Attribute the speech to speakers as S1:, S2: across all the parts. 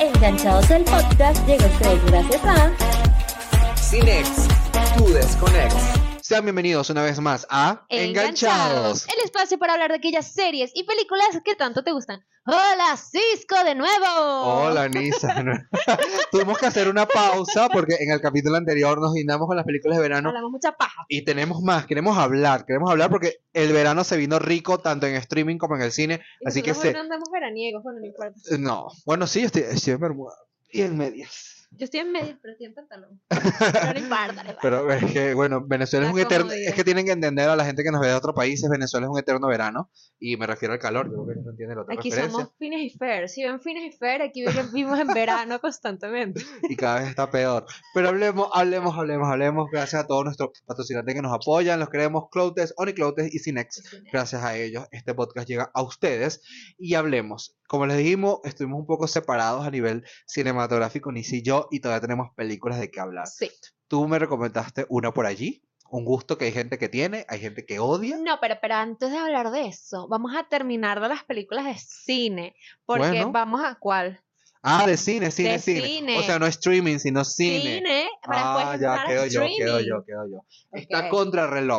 S1: Enganchados el podcast llega a ustedes gracias a
S2: Cinex, tu desconex. Sean bienvenidos una vez más a
S3: Enganchados, el espacio para hablar de aquellas series y películas que tanto te gustan. Hola, Cisco de nuevo.
S2: Hola, Nisa. Tuvimos que hacer una pausa porque en el capítulo anterior nos guindamos con las películas de verano
S3: Hablamos mucha paja.
S2: y tenemos más, queremos hablar, queremos hablar porque el verano se vino rico tanto en streaming como en el cine,
S3: Y
S2: así que se...
S3: no andamos veraniegos, bueno, no importa.
S2: No, bueno, sí, estoy, estoy en bermuda y en medias.
S3: Yo estoy en medio, pero estoy en pantalón. Pero no importa, no.
S2: Pero es que, bueno, Venezuela es un eterno. Es que tienen que entender a la gente que nos ve de otros países. Venezuela es un eterno verano. Y me refiero al calor. Yo creo que no entiende la otra
S3: Aquí
S2: referencia.
S3: somos fines y fair. Si ven fines y fair, aquí vivimos en verano constantemente.
S2: Y cada vez está peor. Pero hablemos, hablemos, hablemos, hablemos. Gracias a todos nuestros patrocinantes que nos apoyan. Los queremos Cloutes, Onicloutes y Cinex. Gracias a ellos, este podcast llega a ustedes. Y hablemos. Como les dijimos, estuvimos un poco separados a nivel cinematográfico, Nisi y yo, y todavía tenemos películas de qué hablar.
S3: Sí.
S2: Tú me recomendaste una por allí. Un gusto que hay gente que tiene, hay gente que odia.
S3: No, pero, pero antes de hablar de eso, vamos a terminar de las películas de cine. Porque
S2: Bueno.
S3: vamos a cuál?
S2: Ah, de cine, cine,
S3: De
S2: cine.
S3: cine.
S2: O sea, no streaming, sino cine.
S3: para
S2: ah,
S3: después
S2: ya, quedo yo, quedo yo, quedo yo. Está contra el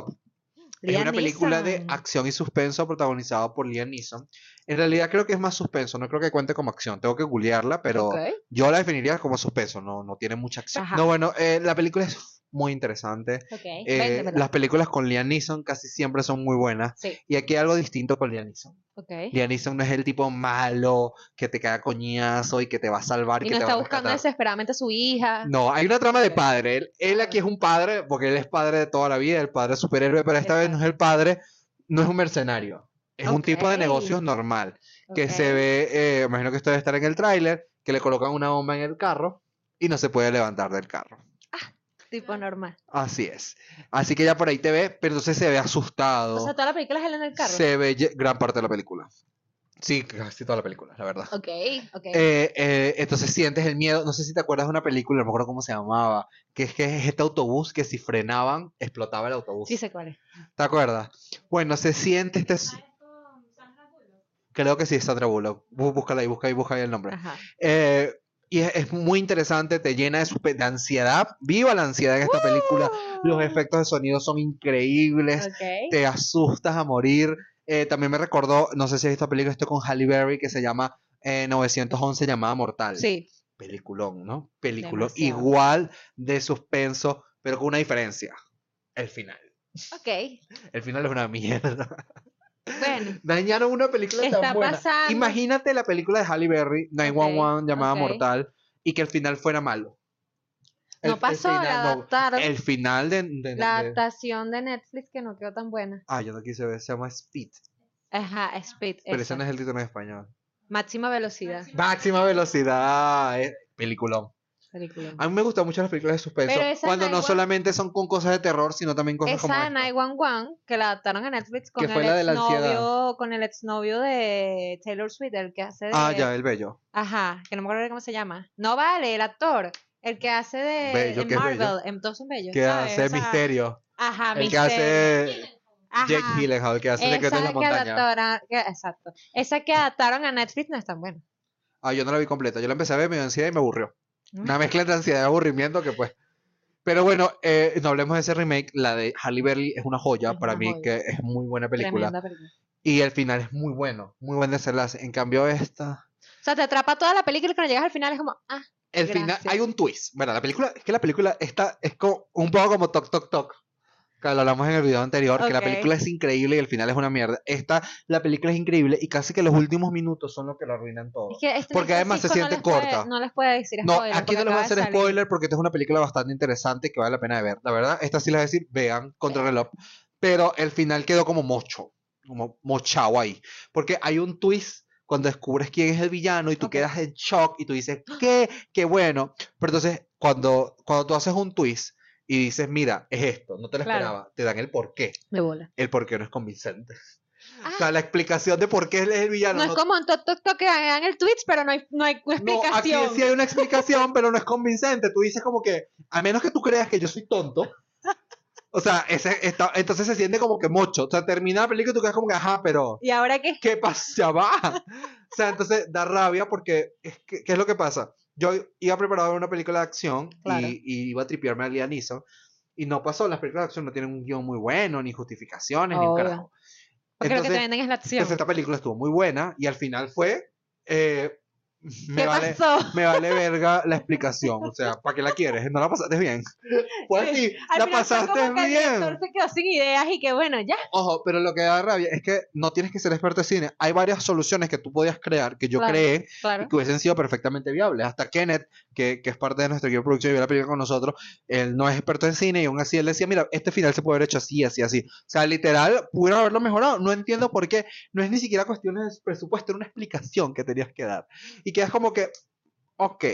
S2: Es una película de acción y suspenso protagonizado por Liam Neeson. En realidad creo que es más suspenso, no creo que cuente como acción. Tengo que googlearla, pero yo la definiría como suspenso, no, no tiene mucha acción.
S3: Ajá.
S2: No, bueno, eh, la película es muy interesante.
S3: Ok,
S2: Eh, las películas con Liam Neeson casi siempre son muy buenas.
S3: Sí,
S2: Y aquí hay algo distinto con Liam Neeson.
S3: ok.
S2: Liam Neeson no es el tipo malo que te cae a coñazo y que te va a salvar y,
S3: Y
S2: que
S3: no
S2: te
S3: está
S2: va a
S3: buscando desesperadamente a su hija.
S2: No, hay una trama de padre. Él, él aquí es un padre, porque él es padre de toda la vida, el padre superhéroe, pero esta vez no es el padre, no es un mercenario. Es un tipo de
S3: Ok.
S2: negocios normal, que se ve, eh, imagino que esto debe estar en el tráiler, que le colocan una bomba en el carro y no se puede levantar del carro.
S3: Tipo normal.
S2: Así es. Así que ya por ahí te ve, pero entonces se ve asustado.
S3: O sea, toda la película es él en el carro.
S2: se ve gran parte de la película. Sí, casi toda la película, la verdad.
S3: Ok, ok.
S2: Eh, eh, entonces sientes el miedo. No sé si te acuerdas de una película, no me acuerdo cómo se llamaba. Que es que es este autobús que si frenaban, explotaba el autobús.
S3: sí sé cuál es.
S2: ¿Te acuerdas? Bueno, se siente este. Creo que sí, es Sandra Bullock. Bú- Búscala ahí, busca ahí, busca ahí el nombre.
S3: Ajá.
S2: Eh, y es, es muy interesante, te llena de, suspe- de ansiedad. Viva la ansiedad en esta película. Los efectos de sonido son increíbles. Te asustas a morir. Eh, también me recordó, no sé si has visto película esto con Halle Berry que se llama eh, 911 llamada Mortal.
S3: Sí.
S2: Peliculón, ¿no? Peliculón
S3: Demasiado.
S2: igual de suspenso, pero con una diferencia. El final.
S3: Ok.
S2: El final es una mierda.
S3: Bueno.
S2: Dañaron una película
S3: Está
S2: tan buena.
S3: pasando.
S2: Imagínate la película de Halle Berry, 911 llamada
S3: ok.
S2: Mortal, y que el final fuera malo.
S3: No pasó, la
S2: final, no, el final de, de-
S3: La adaptación de Netflix que no quedó tan buena.
S2: Ah, yo no quise ver, se llama Speed.
S3: Ajá, Speed.
S2: Pero ese no es el título en español.
S3: Máxima velocidad.
S2: Máxima velocidad. eh, Peliculón. A mí me gustan mucho las películas de suspenso.
S3: Esa
S2: Cuando no
S3: 911
S2: solamente son con cosas de terror, sino también cosas como
S3: Esa
S2: esta.
S3: 911 que la adaptaron a Netflix con
S2: Que fue
S3: el
S2: la de la
S3: exnovio, con el exnovio de Taylor Swift, el que hace de
S2: Ah, ya, el bello.
S3: Ajá, que no me acuerdo cómo se llama. No vale, el actor, el que hace de
S2: Bello,
S3: en
S2: ¿qué es
S3: Marvel,
S2: bello?
S3: en todos son bellos.
S2: Que
S3: ¿sabes?
S2: hace
S3: O sea,
S2: misterio.
S3: Ajá,
S2: El que
S3: misterio.
S2: hace
S3: Ajá.
S2: Jake Gyllenhaal, el que hace la
S3: Esa que
S2: Montaña.
S3: adaptaron, que- exacto. Esa que adaptaron a Netflix no es tan buena.
S2: Ah, yo no la vi completa. Yo la empecé a ver, me dio ansiedad y me aburrió. Una mezcla de ansiedad y aburrimiento que pues. Pero bueno, eh, no hablemos de ese remake. La de Halle Berry es una joya
S3: Es
S2: para
S3: una
S2: mí,
S3: joya.
S2: que es muy buena película. Y el final es muy bueno, muy buen desenlace. En cambio, esta.
S3: O sea, te atrapa toda la película y cuando llegas al final es como, ah,
S2: El final,
S3: Gracias.
S2: hay un twist. Bueno, la película, es que la película está, es como, un poco como Toc Toc Toc. Que lo hablamos en el video anterior, que la película es increíble y el final es una mierda. Esta, la película es increíble y casi que los últimos minutos son los que lo arruinan todo.
S3: es que este-
S2: Porque además se
S3: Cisco no
S2: siente
S3: les puede-
S2: corta.
S3: no les puede decir
S2: No,
S3: spoiler,
S2: aquí
S3: porque
S2: no les voy a hacer spoiler porque esta es una película bastante interesante que vale la pena de ver. La verdad, esta sí les voy a decir, vean contra reloj. Pero el final quedó como mocho, como mochao ahí. Porque hay un twist cuando descubres quién es el villano y tú
S3: Ok.
S2: quedas en shock y tú dices, ¿qué? ¡Qué bueno! Pero entonces, cuando, cuando tú haces un twist y dices, mira, es esto, no te lo
S3: Claro.
S2: esperaba, te dan el porqué.
S3: De bola.
S2: El porqué no es convincente.
S3: Ah,
S2: O sea, la explicación de por qué él es el villano.
S3: no es como en Tok Tok Tok que hagan el Twitch, pero no hay, no hay
S2: No, aquí
S3: explicación.
S2: sí hay una explicación, pero no es convincente. Tú dices como que, a menos que tú creas que yo soy tonto, O sea, ese está, entonces se siente como que mocho. O sea, termina la película y tú quedas como que, ajá, pero
S3: ¿Y ahora qué?
S2: ¿qué pasa? Ya va. O sea, entonces da rabia porque, es que- ¿qué es lo que pasa? Yo iba preparado a ver una película de acción
S3: Claro.
S2: y, y iba a tripearme a Liam Neeson y no pasó. Las películas de acción no tienen un guion muy bueno, ni justificaciones, ni un carajo.
S3: Porque lo que te
S2: Entonces,
S3: venden es la acción.
S2: Entonces esta película estuvo muy buena y al final fue... eh, me
S3: ¿Qué
S2: vale,
S3: pasó?
S2: me vale verga la explicación. O sea, ¿para qué la quieres? ¿No la pasaste bien? Pues
S3: Sí,
S2: sí, la pasaste
S3: como que el
S2: bien.
S3: director se quedó sin ideas y que bueno, ya.
S2: Ojo, pero lo que da rabia es que no tienes que ser experto de cine. Hay varias soluciones que tú podías crear, que yo
S3: Claro.
S2: creé,
S3: Claro.
S2: y que hubiesen sido perfectamente viables. Hasta Kenneth, que, que es parte de nuestro equipo de producción y vio la película con nosotros, él no es experto en cine y aún así él decía, mira, este final se puede haber hecho así, así, así. O sea, literal, pudieron haberlo mejorado. No entiendo por qué. No es ni siquiera cuestión de presupuesto, era una explicación que tenías que dar. Y quedas como que, ok,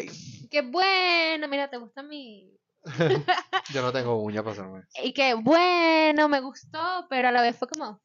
S3: Qué bueno, mira, te gusta mi.
S2: yo no tengo uña para hacerme.
S3: Y que bueno, me gustó, pero a la vez fue como.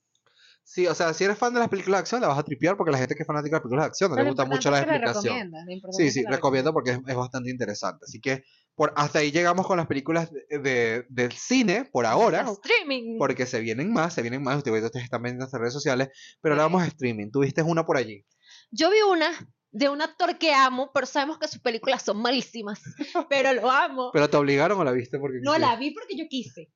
S2: Sí, o sea, si eres fan de las películas de acción, la vas a tripear porque la gente que es fanática de las películas de acción no le gusta mucho la explicación. Sí, sí,
S3: la
S2: recomiendo porque es, es bastante interesante. Así que por hasta ahí llegamos con las películas de, de- del cine por ahora.
S3: Streaming.
S2: porque se vienen más, se vienen más. Ustedes ustedes están viendo en las redes sociales, pero ahora vamos a streaming. Tuviste una por allí.
S3: Yo vi una de un actor que amo, pero sabemos que sus películas son malísimas. pero lo amo.
S2: ¿Pero te obligaron o la viste porque
S3: No la vi porque yo quise.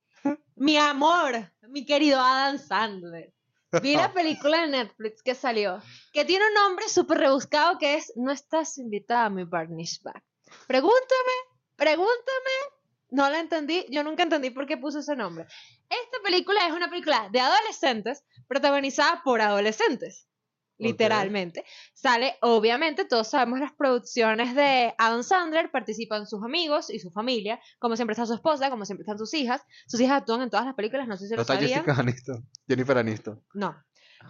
S3: Mi amor, mi querido Adam Sandler. Vi la película de Netflix que salió, que tiene un nombre súper rebuscado que es No estás invitada a mi bar mitzvah. Pregúntame, pregúntame. No la entendí, yo nunca entendí por qué puso ese nombre. Esta película es una película de adolescentes protagonizada por adolescentes. Literalmente. Sale, obviamente, todos sabemos las producciones de Adam Sandler, participan sus amigos y su familia, como siempre está su esposa, como siempre están sus hijas. Sus hijas actúan en todas las películas, no sé si
S2: No
S3: lo
S2: está
S3: sabían.
S2: Jessica Aniston, Jennifer Aniston.
S3: No.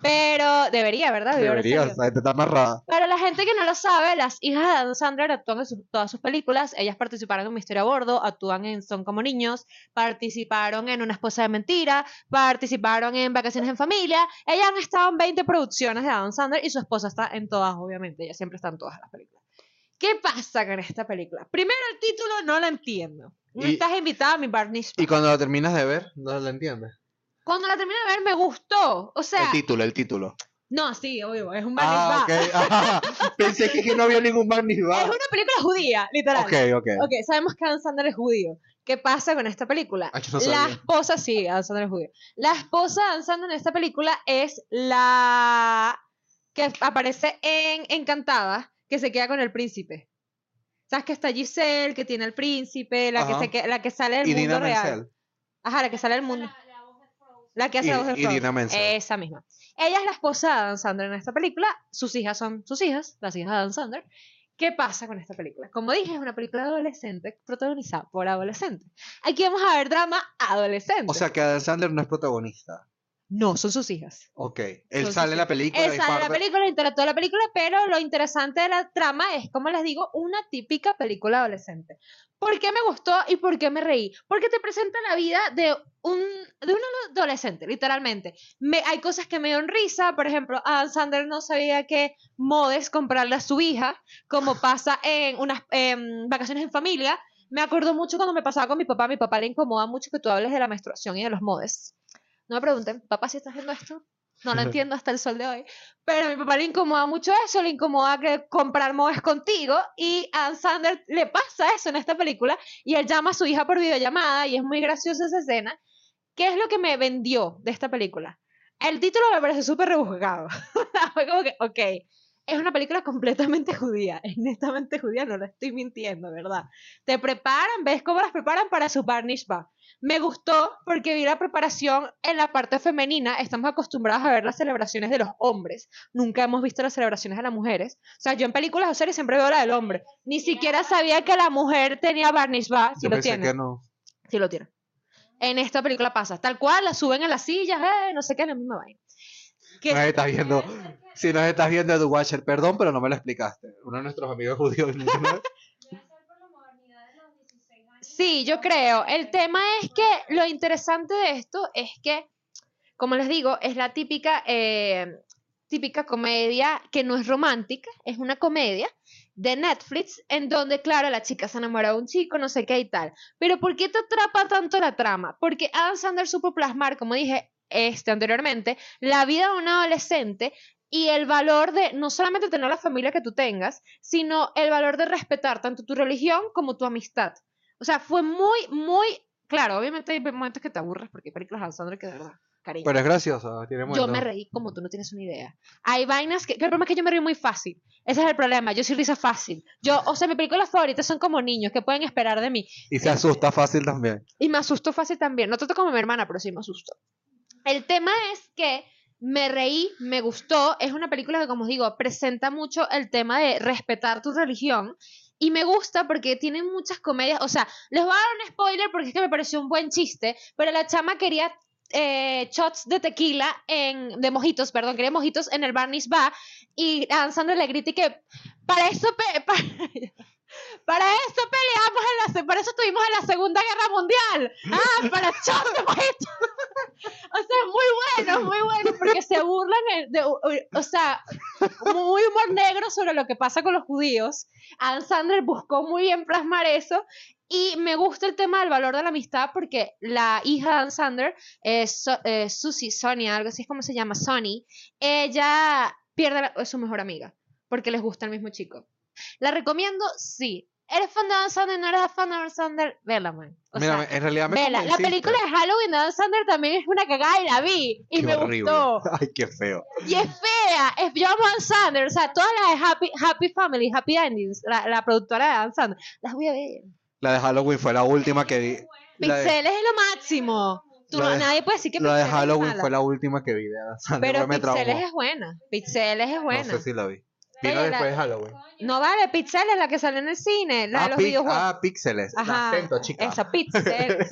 S3: Pero debería, ¿verdad?
S2: Debería, o sea, está amarrada.
S3: Para la gente que no lo sabe, las hijas de Adam Sandler actúan en sus- todas sus películas. Ellas participaron en Misterio a Bordo, actúan en Son como niños, participaron en Una esposa de mentira, participaron en Vacaciones en familia. Ellas han estado en 20 producciones de Adam Sandler y su esposa está en todas, obviamente. Ella siempre está en todas las películas. ¿Qué pasa con esta película? Primero, el título no lo entiendo. No
S2: Y-
S3: estás invitada a mi Barney
S2: Y cuando la terminas de ver, no la entiendes.
S3: Cuando la terminé de ver, me gustó. O sea,
S2: el título, el título.
S3: no, sí, obvio, es un Barney
S2: Ah. Pensé que, que no había ningún Barney
S3: Es una película judía, literal.
S2: Ok, ok.
S3: Ok, sabemos que Adam Sandler es judío. ¿Qué pasa con esta película?
S2: Ah, no
S3: la esposa, sí, Adam Sandler es judío. La esposa de Adam Sandler en esta película es la que aparece en Encantada, que se queda con el príncipe. ¿Sabes que está Giselle, que tiene el príncipe, la que, se que- la que sale del
S2: Y
S3: mundo
S2: Dina
S3: real? Ajá, la que sale del mundo. La que hace
S2: Y-
S3: la voz de
S2: Menzel.
S3: Esa misma. Ella es la esposa de Adam Sandler en esta película. Sus hijas son sus hijas, las hijas de Adam Sandler. ¿Qué pasa con esta película? Como dije, es una película adolescente protagonizada por adolescentes. Aquí vamos a ver drama adolescente.
S2: O sea que Adam Sandler no es protagonista.
S3: No, son sus hijas.
S2: Ok. Él sale en la película.
S3: Él sale en la película, interactúa en la película, pero lo interesante de la trama es, como les digo, una típica película adolescente. ¿Por qué me gustó y por qué me reí? Porque te presenta la vida de un, de un adolescente, literalmente. Me, hay cosas que me dieron risa, por ejemplo, Adam Sandler no sabía que modes comprarle a su hija, como pasa en unas vacaciones en familia. Me acordó mucho cuando me pasaba con mi papá. Mi papá le incomoda mucho que tú hables de la menstruación y de los modes. No me pregunten, papá, si estás viendo esto, no lo entiendo hasta el sol de hoy. Pero a mi papá le incomoda mucho eso, le incomoda que comprar modes contigo. Y a Adam Sandler le pasa eso en esta película. Y él llama a su hija por videollamada y es muy graciosa esa escena. ¿Qué es lo que me vendió de esta película? El título me parece súper rebuscado. Fue como que, ok, es una película completamente judía. Es netamente judía, no lo estoy mintiendo, ¿verdad? Te preparan, ves cómo las preparan para su bar mitzvah. Me gustó porque vi la preparación en la parte femenina. Estamos acostumbrados a ver las celebraciones de los hombres. Nunca hemos visto las celebraciones de las mujeres. O sea, yo en películas o series siempre veo la del hombre. Ni siquiera sabía que la mujer tenía bar mitzvah. Si
S2: Yo
S3: lo tiene.
S2: no.
S3: Sí lo tiene. En esta película pasa. Tal cual, la suben en las sillas, eh, no sé qué, la misma vaina. Que-
S2: Nos estás viendo. Si nos estás viendo The Watcher, perdón, pero no me lo explicaste. Uno de nuestros amigos judíos. ¿no?
S3: Sí, yo creo. El tema es que lo interesante de esto es que, como les digo, es la típica, eh, típica comedia que no es romántica, es una comedia de Netflix, en donde, claro, la chica se enamora de un chico, no sé qué y tal. Pero ¿por qué te atrapa tanto la trama? Porque Adam Sandler supo plasmar, como dije este anteriormente, la vida de un adolescente y el valor de no solamente tener la familia que tú tengas, sino el valor de respetar tanto tu religión como tu amistad. O sea, fue muy, muy claro. Obviamente hay momentos que te aburres porque hay películas de Sandler que de verdad, cariño.
S2: Pero es gracioso, tiene
S3: Yo me reí como tú no tienes una idea. Hay vainas que. El problema es que yo me río muy fácil. Ese es el problema. Yo soy risa fácil. Yo, o sea, mis películas favoritas son como niños que pueden esperar de mí.
S2: Y se asusta fácil también.
S3: Y me asustó fácil también. No tanto como mi hermana, pero sí me asustó. El tema es que me reí, me gustó. Es una película que, como os digo, presenta mucho el tema de respetar tu religión. Y me gusta porque tiene muchas comedias. O sea, les voy a dar un spoiler porque es que me pareció un buen chiste. Pero la chama quería eh, shots de tequila, en, de mojitos, perdón, quería mojitos en el Barney's Bar. Y Adam Sandler le grita y que para eso, para eso peleamos, en la, para eso estuvimos en la Segunda Guerra Mundial. Ah, para de mojitos. O sea, muy bueno, muy bueno, porque se burlan de, de- o sea, muy humor negro sobre lo que pasa con los judíos. Adam Sandler buscó muy bien plasmar eso y me gusta el tema del valor de la amistad porque la hija de Adam Sandler, eh, So- eh, Susie, Sonia, algo así es como se llama, Sonny, ella pierde a su mejor amiga porque les gusta el mismo chico. ¿La recomiendo? Sí. ¿Eres fan de Adam Sandler? ¿No eres fan de Adam Sandler? Vela, man. O
S2: Mira,
S3: sea,
S2: en realidad me
S3: vela. La película de Halloween de Adam Sandler también es una cagada y la vi. Y
S2: Qué
S3: me
S2: horrible.
S3: gustó.
S2: Ay, qué feo.
S3: Y es fea. Es, yo amo Adam Sandler. O sea, todas las de Happy, Happy Family, Happy Endings, la, la productora de Adam Sandler, las voy a ver.
S2: La de Halloween fue la última que vi. De,
S3: Pixeles es lo máximo. Tú,
S2: de-
S3: nadie puede decir que
S2: la de
S3: Pixeles es
S2: Halloween
S3: mala.
S2: fue la última que vi de Adam Sandler,
S3: Pero. Pixeles es buena. Pixeles es buena.
S2: No sé si la vi. Vino
S3: Oye, la-
S2: después de Halloween.
S3: No vale, Pixeles es la que salió en el cine, la de
S2: ah,
S3: los videojuegos.
S2: ah, Píxeles.
S3: Ajá.
S2: Acento, chica.
S3: Esa, Pixeles.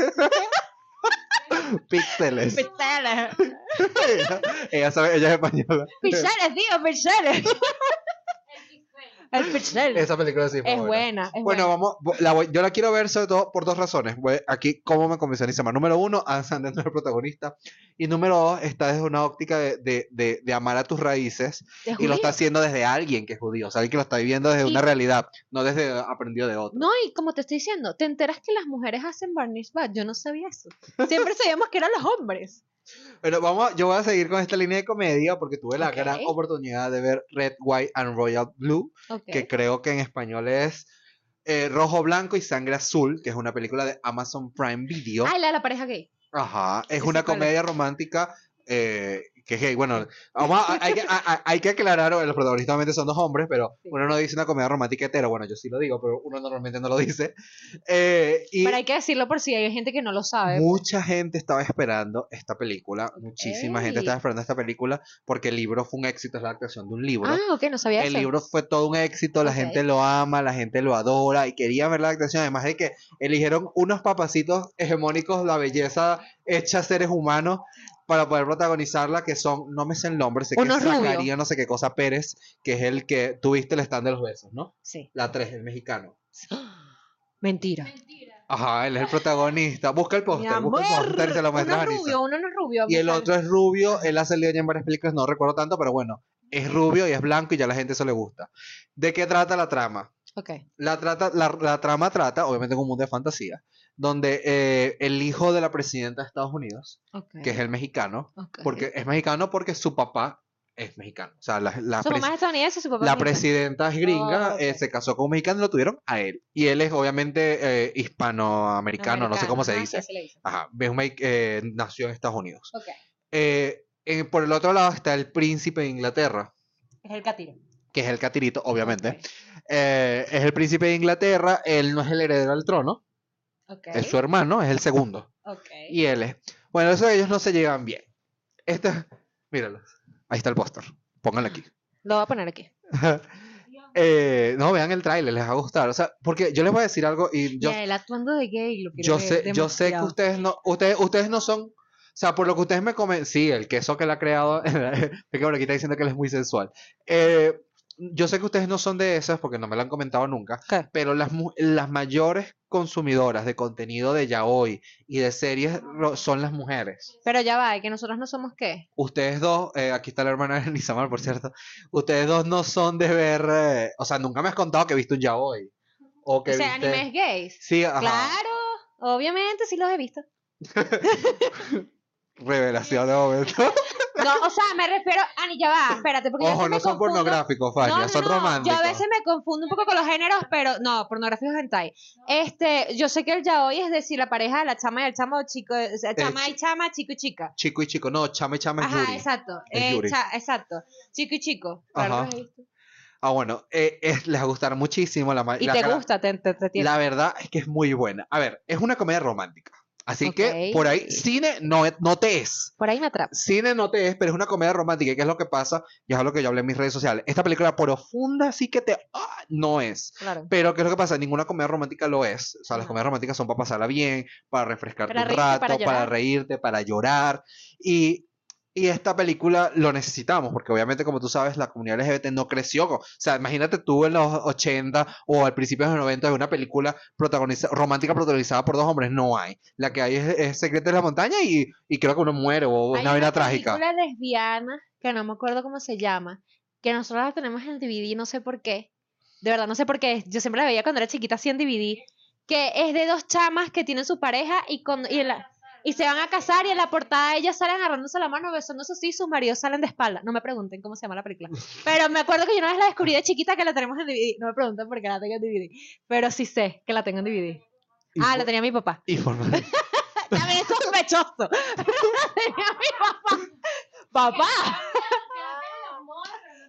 S2: Píxeles.
S3: Pixeles.
S2: ella sabe, ella es española.
S3: Pixeles, tío, Pixeles. El.
S2: Esa película sí
S3: Es
S2: buena.
S3: buena, es
S2: Bueno,
S3: buena.
S2: vamos, la voy- yo la quiero ver sobre todo por dos razones. Voy- Aquí, ¿cómo me convenció Nisama? Número uno, Adam Sandler no es el protagonista. Y número dos, está desde una óptica de, de, de, de amar a tus raíces
S3: ¿De
S2: y lo está haciendo desde alguien que es judío. O sea, alguien que lo está viviendo desde
S3: Y-
S2: una realidad, no desde aprendido de otro.
S3: No, y como te estoy diciendo, te enteras que las mujeres hacen barniz bad. Yo no sabía eso. Siempre sabíamos que eran los hombres.
S2: Pero vamos, a- yo voy a seguir con esta línea de comedia porque tuve la gran oportunidad de ver Red, White and Royal Blue, que creo que en español es eh, Rojo, Blanco y Sangre Azul, que es una película de Amazon Prime Video.
S3: Ay, la de la pareja gay.
S2: Ajá, es una comedia romántica eh, que gay. Bueno, vamos a- hay, que, a- hay que aclarar, los protagonistas obviamente son dos hombres, pero
S3: Sí.
S2: uno no dice una comedia romántica hetero. Bueno, yo sí lo digo, pero uno normalmente no lo dice. Eh, y
S3: Pero hay que decirlo por si hay gente que no lo sabe.
S2: mucha gente estaba esperando esta película, muchísima gente estaba esperando esta película porque el libro fue un éxito, es la adaptación de un libro.
S3: Ah, ok, no sabía
S2: El
S3: eso.
S2: libro fue todo un éxito, la
S3: Ok.
S2: gente lo ama, la gente lo adora y quería ver la adaptación, además de que eligieron unos papacitos hegemónicos, la belleza hecha seres humanos para poder protagonizarla, que son, no me sé el nombre, sé que es. Zacarías, no sé qué cosa Pérez, que es el que tuviste el stand de los besos, ¿no?
S3: Sí.
S2: La 3, el mexicano.
S3: Mentira.
S2: Ajá, él es el protagonista. Busca el póster, busca el póster y se lo muestras
S3: uno es rubio, uno no es rubio.
S2: Y el otro es rubio, él ha salido ya en varias películas, no recuerdo tanto, pero bueno, es rubio y es blanco y ya a la gente eso le gusta. ¿De qué trata la trama?
S3: Ok.
S2: La, trata, la, la trama trata, obviamente, en un mundo de fantasía, donde eh, el hijo de la presidenta de Estados Unidos, que es el mexicano, porque es mexicano porque su papá es mexicano. O sea, la, la,
S3: Su mamá es estadounidense, su papá
S2: la
S3: es
S2: presidenta es gringa,
S3: Oh,
S2: eh, se casó con un mexicano y lo tuvieron a él. Y él es obviamente eh, hispanoamericano, no sé cómo se
S3: Americano,
S2: dice.
S3: se dice.
S2: Ajá, es eh, nació en Estados Unidos. Por el otro lado está el príncipe de Inglaterra,
S3: Es el catiro.
S2: que es el catirito, obviamente. Eh, es el príncipe de Inglaterra, él no es el heredero al trono,
S3: Ok.
S2: es su hermano, es el segundo.
S3: ok.
S2: Y él es. Bueno, eso ellos no se llevan bien. Este, míralos. Ahí está el póster. Pónganlo aquí.
S3: Lo voy a poner aquí.
S2: Eh, no, vean el tráiler, les va a gustar. O sea, porque yo les voy a decir algo y yo,
S3: Ya, el actuando de gay lo quiero
S2: yo
S3: ver
S2: sé, yo sé que ustedes no, ustedes, ustedes no son, o sea, por lo que ustedes me comen, sí, el queso que él ha creado, que por aquí está diciendo que él es muy sensual. Eh, yo sé que ustedes no son de esas porque no me lo han comentado nunca,
S3: ¿Qué?
S2: pero las, las mayores consumidoras de contenido de yaoi y de series son las mujeres.
S3: Pero ya va, que nosotros no somos qué.
S2: Ustedes dos, eh, aquí está la hermana de Nisamar, por cierto, ustedes dos no son de ver, eh, o sea, nunca me has contado que viste un yaoi. O que
S3: O sea,
S2: viste...
S3: animes gays.
S2: Sí, ajá.
S3: Claro, obviamente sí los he visto.
S2: Revelación de momento.
S3: No, o sea, me refiero. Ani, ya va, espérate, porque
S2: Ojo, no son pornográficos, Fania,
S3: No, no,
S2: son
S3: no,
S2: románticos.
S3: Yo a veces me confundo un poco con los géneros, pero no, pornográficos hentai. Este, yo sé que el yaoi es decir, la pareja de la chama y el chamo, chico, chama y chama, chico y chica.
S2: Chico y chico, no, chame chame es
S3: Ajá,
S2: Yuri.
S3: exacto.
S2: Es
S3: eh, cha- exacto. Chico y chico.
S2: Ajá. Ah, bueno, eh, es- les va a gustar muchísimo la
S3: Y
S2: la
S3: te
S2: cara-
S3: gusta, te, te, te tiene.
S2: La verdad es que es muy buena. A ver, es una comedia romántica. Así que por ahí, cine no, no te es.
S3: Por ahí me atrapa.
S2: Cine no te es, pero es una comedia romántica. ¿Y qué es lo que pasa? Y es lo que yo hablé en mis redes sociales. Esta película profunda sí que te... ah, no es.
S3: Claro.
S2: Pero ¿qué es lo que pasa? Ninguna comedia romántica lo es. O sea, las
S3: Ajá.
S2: comedias románticas son para pasarla bien, para refrescarte
S3: Para
S2: un
S3: reírte,
S2: rato,
S3: para
S2: para, reírte, para llorar. Y, y esta película lo necesitamos, porque obviamente, como tú sabes, la comunidad LGBT no creció. O sea, imagínate tú en los 80 o al principio de los 90 de una película protagoniza romántica protagonizada por dos hombres. No hay. La que hay es, es Secreto de la Montaña y, y creo que uno muere o
S3: Hay
S2: una vaina trágica.
S3: película lesbiana que no me acuerdo cómo se llama, que nosotros la tenemos en DVD, no sé por qué. De verdad, no sé por qué. Yo siempre la veía cuando era chiquita así en DVD. Que es de dos chamas que tienen su pareja y, con, y, en la- y se van a casar y en la portada ellas salen agarrándose la mano, besándose así y sus maridos salen de espalda. No me pregunten cómo se llama la película. Pero me acuerdo que yo una vez la descubrí de chiquita que la tenemos en DVD. No me pregunten por qué la tengo en DVD. Pero sí sé que la tengo en DVD.
S2: Y
S3: Ah,
S2: por-
S3: la tenía mi papá.
S2: y por-
S3: También es sospechoso. La tenía mi papá. ¡Papá!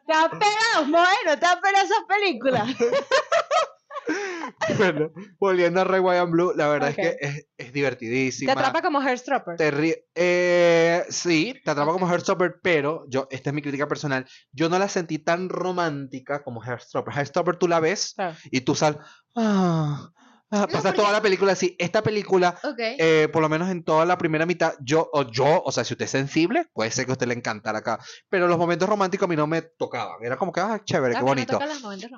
S3: ¿Te han pegado? Bueno, te han pegado esas películas.
S2: Bueno, volviendo a Red, White and Blue, la verdad es que es, es
S3: Te
S2: divertidísima.
S3: atrapa como.
S2: Te ríe- eh, sí, te atrapa como Heartstopper, pero yo, esta es mi crítica personal, yo no la sentí tan romántica como Heartstopper. Heartstopper tú la ves y tú sal, ah, ah, pasas
S3: porque-
S2: toda la película así. Esta película, eh, por lo menos en toda la primera mitad, yo, o yo, o sea, si usted es sensible, puede ser que a usted le encantara acá, pero los momentos románticos a mí no me tocaban. Era como que, ah, chévere, qué bonito.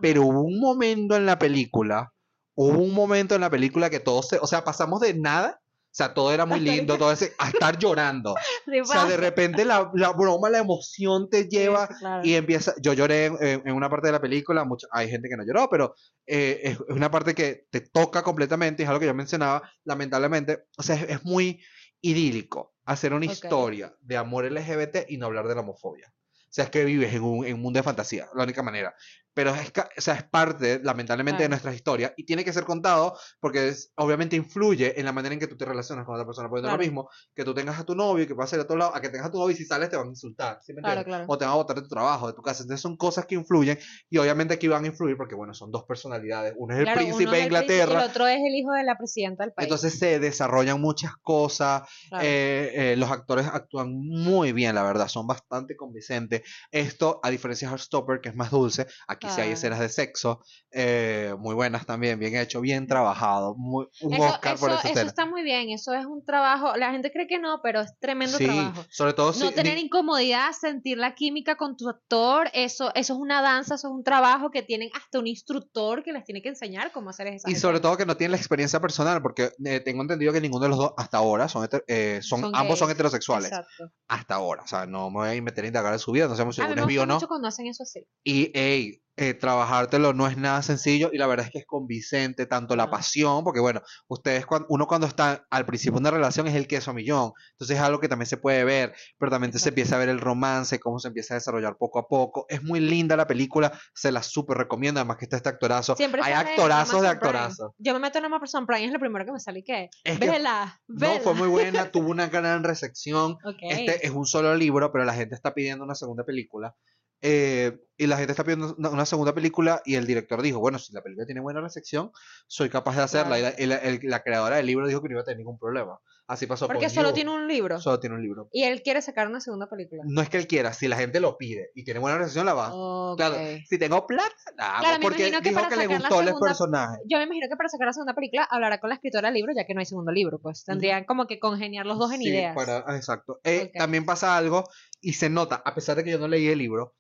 S2: Pero hubo un momento en la película, hubo un momento en la película que todo se, o sea, pasamos de nada, o sea, todo era muy lindo, todo ese, a estar llorando.
S3: Sí
S2: O sea, de repente la, la broma, la emoción te lleva
S3: Sí, claro.
S2: y empieza, yo lloré en, en- una parte de la película, mucha- hay gente que no lloró, pero eh, es, una parte que te toca completamente, es algo que yo mencionaba, lamentablemente, o sea, es, es muy idílico hacer una historia de amor LGBT y no hablar de la homofobia. O sea, es que vives en un, en un mundo de fantasía, la única manera. Pero es, o sea, es parte, lamentablemente, de
S3: Claro.
S2: nuestras historias y tiene que ser contado porque es- obviamente influye en la manera en que tú te relacionas con otra persona. Porque no es
S3: Claro.
S2: lo mismo que tú tengas a tu novio y que pase de otro lado, a que tengas a tu novio y si sales te van a insultar. ¿sí me
S3: Claro,
S2: entiendes?
S3: claro.
S2: O te van a botar de tu trabajo, de tu casa. Entonces son cosas que influyen y obviamente aquí van a influir porque, bueno, son dos personalidades. Uno es el
S3: Claro, uno
S2: príncipe de
S3: es el y
S2: Inglaterra.
S3: el otro es el hijo de la presidenta del país.
S2: Entonces se desarrollan muchas cosas,
S3: Claro.
S2: eh, eh, los actores actúan muy bien, la verdad, son bastante convincentes. Esto, a diferencia de Heartstopper, que es más dulce, aquí sí hay escenas de sexo, eh, muy buenas también, bien hecho, bien trabajado, muy- un
S3: eso,
S2: Oscar por
S3: eso-
S2: esa
S3: eso
S2: escena.
S3: está muy bien, eso es un trabajo, la gente cree que no, pero es tremendo
S2: Sí,
S3: trabajo.
S2: sobre todo
S3: No
S2: si-
S3: tener
S2: ni-
S3: incomodidad, sentir la química con tu actor, eso, eso es una danza, eso es un trabajo que tienen hasta un instructor que les tiene que enseñar cómo hacer esas
S2: y sobre todo que no tienen la experiencia personal, porque eh, tengo entendido que ninguno de los dos hasta ahora son, eh, son,
S3: Son
S2: ambos son heterosexuales.
S3: Exacto.
S2: Hasta ahora, o sea, no me voy a meter a indagar en su vida, no sabemos si uno es o no.
S3: mucho cuando hacen eso así.
S2: Y, hey, eh, trabajártelo no es nada sencillo y la verdad es que es convincente tanto la pasión, porque bueno, ustedes, cuan- uno cuando está al principio de una relación es el queso a millón, entonces es algo que también se puede ver, pero también se empieza a ver el romance, cómo se empieza a desarrollar poco a poco. Es muy linda la película, se la súper recomiendo, además que está este actorazo.
S3: Siempre
S2: Hay actorazos de actorazos.
S3: Yo me meto en Amazon Prime, es lo primero que me sale. ¿Qué?
S2: Es que-
S3: Vela,
S2: No, fue muy buena, tuvo una gran recepción. Este es un solo libro, pero la gente está pidiendo una segunda película. Eh, y la gente está pidiendo una, segunda película y el director dijo, bueno, si la película tiene buena recepción, soy capaz de hacerla.
S3: Claro.
S2: Y la, y la- el- la creadora del libro dijo que no iba a tener ningún problema. Así pasó
S3: Porque
S2: con
S3: solo
S2: You.
S3: tiene un libro.
S2: Solo tiene un libro.
S3: Y él quiere sacar una segunda película.
S2: No es que él quiera, si la gente lo pide y tiene buena recepción, la va. Claro, si tengo plata, la
S3: Claro, me
S2: porque
S3: imagino que
S2: dijo
S3: para
S2: que le
S3: sacar
S2: gustó el personaje.
S3: Yo me imagino que para sacar la segunda película hablará con la escritora del libro, ya que no hay segundo libro, pues tendrían como que congeniar los dos en
S2: Sí,
S3: ideas.
S2: para- exacto. Eh. También pasa algo y se nota, a pesar de que yo no leí el libro,